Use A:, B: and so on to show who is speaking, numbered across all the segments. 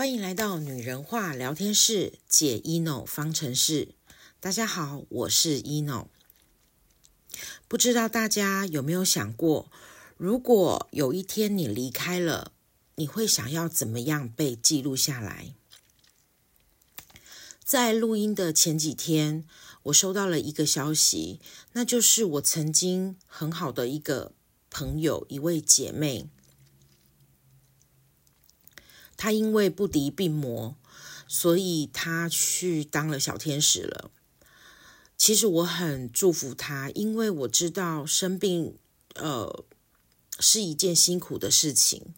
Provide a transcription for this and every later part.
A: 欢迎来到女人话聊天室，解 ino 方程式。大家好，我是 ino。不知道大家有没有想过，如果有一天你离开了，你会想要怎么样被记录下来？在录音的前几天，我收到了一个消息，那就是我曾经很好的一个朋友，一位姐妹。他因为不敌病魔，所以他去当了小天使了。其实我很祝福他，因为我知道生病，呃，是一件辛苦的事情。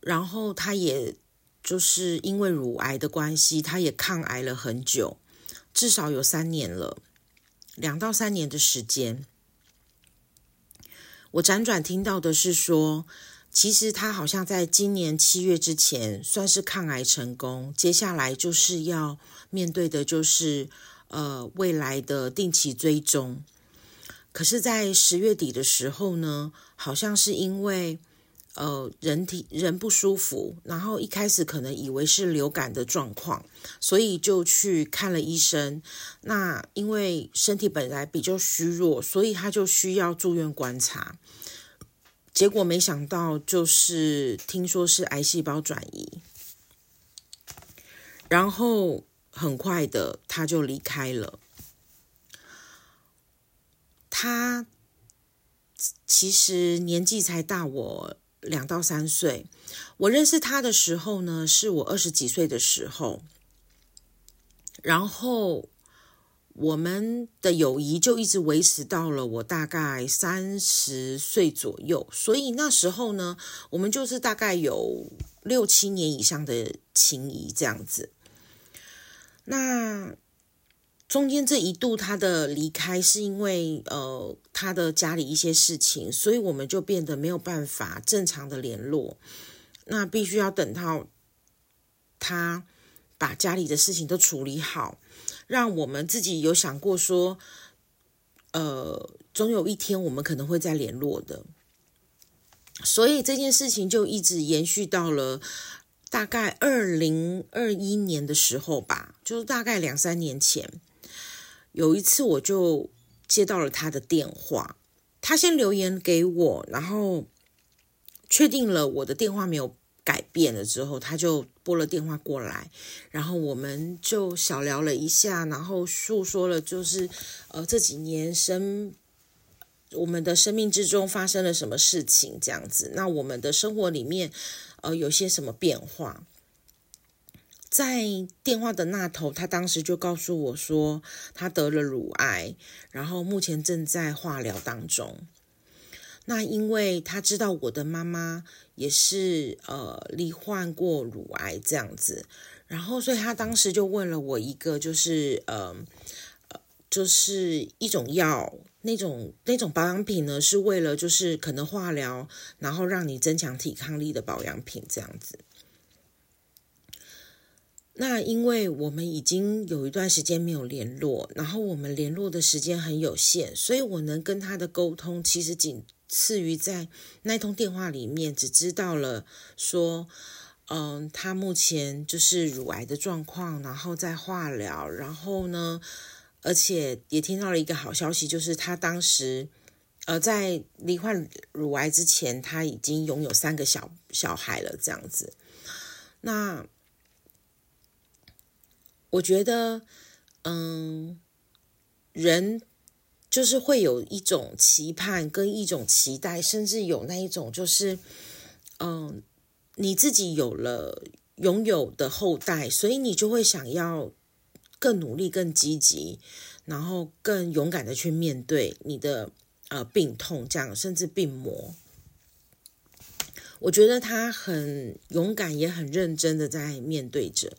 A: 然后他也就是因为乳癌的关系，他也抗癌了很久，至少有三年了，两到三年的时间。我辗转听到的是说，其实他好像在今年七月之前算是抗癌成功，接下来就是要面对的就是呃未来的定期追踪。可是，在十月底的时候呢，好像是因为呃人体人不舒服，然后一开始可能以为是流感的状况，所以就去看了医生。那因为身体本来比较虚弱，所以他就需要住院观察。结果没想到，就是听说是癌细胞转移，然后很快的他就离开了。他其实年纪才大我两到三岁，我认识他的时候呢，是我二十几岁的时候，然后。我们的友谊就一直维持到了我大概三十岁左右，所以那时候呢，我们就是大概有六七年以上的情谊这样子。那中间这一度他的离开是因为呃他的家里一些事情，所以我们就变得没有办法正常的联络。那必须要等到他把家里的事情都处理好。让我们自己有想过说，呃，总有一天我们可能会再联络的，所以这件事情就一直延续到了大概二零二一年的时候吧，就是大概两三年前，有一次我就接到了他的电话，他先留言给我，然后确定了我的电话没有改变了之后，他就拨了电话过来，然后我们就小聊了一下，然后诉说了就是呃这几年生我们的生命之中发生了什么事情这样子，那我们的生活里面呃有些什么变化。在电话的那头，他当时就告诉我说他得了乳癌，然后目前正在化疗当中。那因为他知道我的妈妈也是呃罹患过乳癌这样子，然后所以他当时就问了我一个，就是呃呃，就是一种药，那种那种保养品呢，是为了就是可能化疗，然后让你增强抵抗力的保养品这样子。那因为我们已经有一段时间没有联络，然后我们联络的时间很有限，所以我能跟他的沟通其实仅。次于在那通电话里面，只知道了说，嗯，他目前就是乳癌的状况，然后在化疗，然后呢，而且也听到了一个好消息，就是他当时，呃，在罹患乳癌之前，他已经拥有三个小小孩了，这样子。那我觉得，嗯，人。就是会有一种期盼跟一种期待，甚至有那一种就是，嗯，你自己有了拥有的后代，所以你就会想要更努力、更积极，然后更勇敢的去面对你的呃病痛，这样甚至病魔。我觉得他很勇敢，也很认真的在面对着。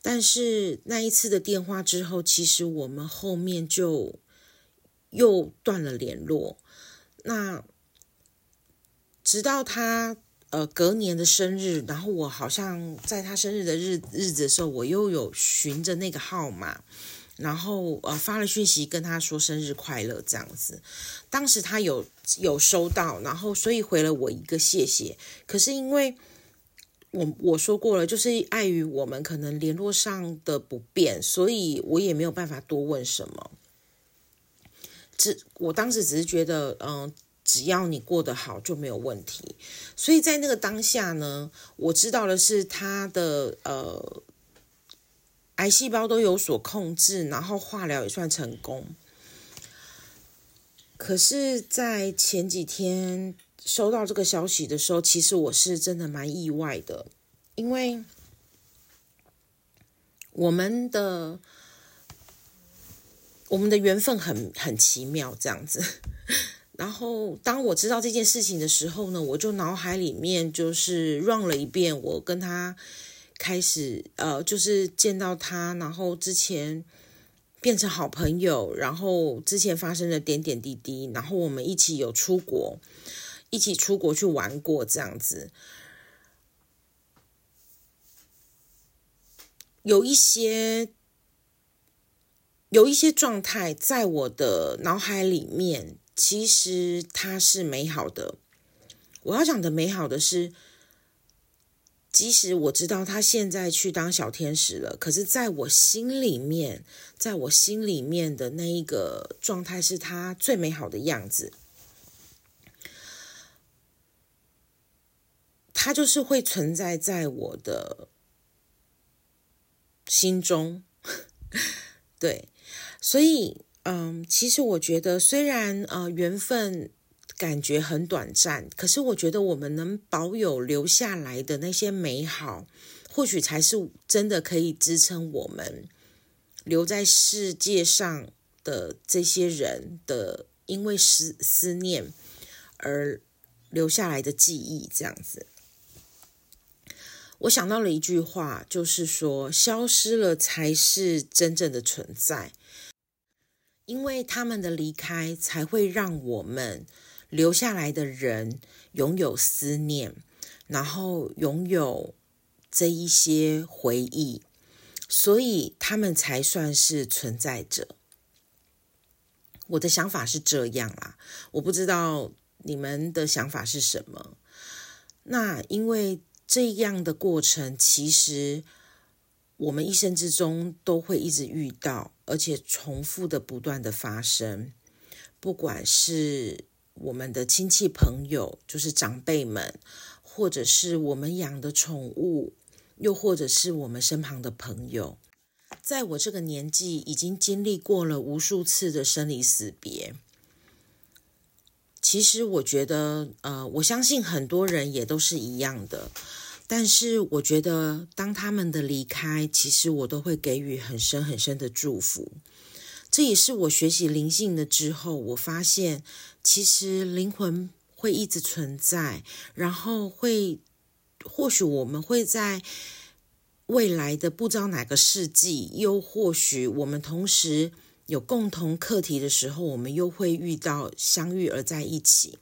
A: 但是那一次的电话之后，其实我们后面就。又断了联络，那直到他呃隔年的生日，然后我好像在他生日的日日子的时候，我又有寻着那个号码，然后呃发了讯息跟他说生日快乐这样子。当时他有有收到，然后所以回了我一个谢谢。可是因为我我说过了，就是碍于我们可能联络上的不便，所以我也没有办法多问什么。只我当时只是觉得，嗯，只要你过得好就没有问题。所以在那个当下呢，我知道的是他的呃癌细胞都有所控制，然后化疗也算成功。可是，在前几天收到这个消息的时候，其实我是真的蛮意外的，因为我们的我们的缘分很很奇妙，这样子。然后，当我知道这件事情的时候呢，我就脑海里面就是 run 了一遍，我跟他开始呃，就是见到他，然后之前。变成好朋友，然后之前发生的点点滴滴，然后我们一起有出国，一起出国去玩过这样子，有一些有一些状态在我的脑海里面，其实它是美好的。我要讲的美好的是。即使我知道他现在去当小天使了，可是在我心里面，在我心里面的那一个状态是他最美好的样子。他就是会存在在我的心中，对，所以，嗯，其实我觉得，虽然呃缘分。感觉很短暂，可是我觉得我们能保有留下来的那些美好，或许才是真的可以支撑我们留在世界上的这些人的，因为思思念而留下来的记忆。这样子，我想到了一句话，就是说，消失了才是真正的存在，因为他们的离开才会让我们。留下来的人拥有思念，然后拥有这一些回忆，所以他们才算是存在着。我的想法是这样啦，我不知道你们的想法是什么。那因为这样的过程，其实我们一生之中都会一直遇到，而且重复的不断的发生，不管是。我们的亲戚朋友，就是长辈们，或者是我们养的宠物，又或者是我们身旁的朋友，在我这个年纪，已经经历过了无数次的生离死别。其实，我觉得，呃，我相信很多人也都是一样的。但是，我觉得，当他们的离开，其实我都会给予很深很深的祝福。这也是我学习灵性的之后，我发现其实灵魂会一直存在，然后会，或许我们会在未来的不知道哪个世纪，又或许我们同时有共同课题的时候，我们又会遇到相遇而在一起。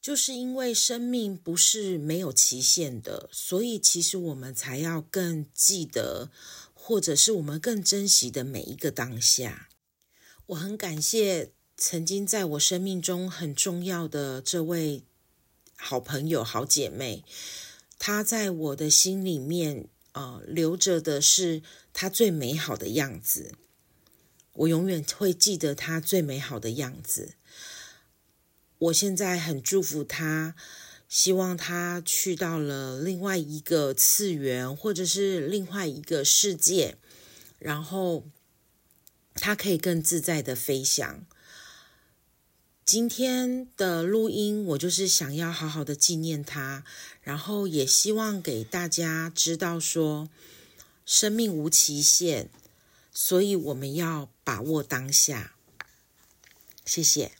A: 就是因为生命不是没有期限的，所以其实我们才要更记得。或者是我们更珍惜的每一个当下，我很感谢曾经在我生命中很重要的这位好朋友、好姐妹，她在我的心里面，呃，留着的是她最美好的样子。我永远会记得他最美好的样子。我现在很祝福他。希望他去到了另外一个次元，或者是另外一个世界，然后他可以更自在的飞翔。今天的录音，我就是想要好好的纪念他，然后也希望给大家知道说，生命无期限，所以我们要把握当下。谢谢。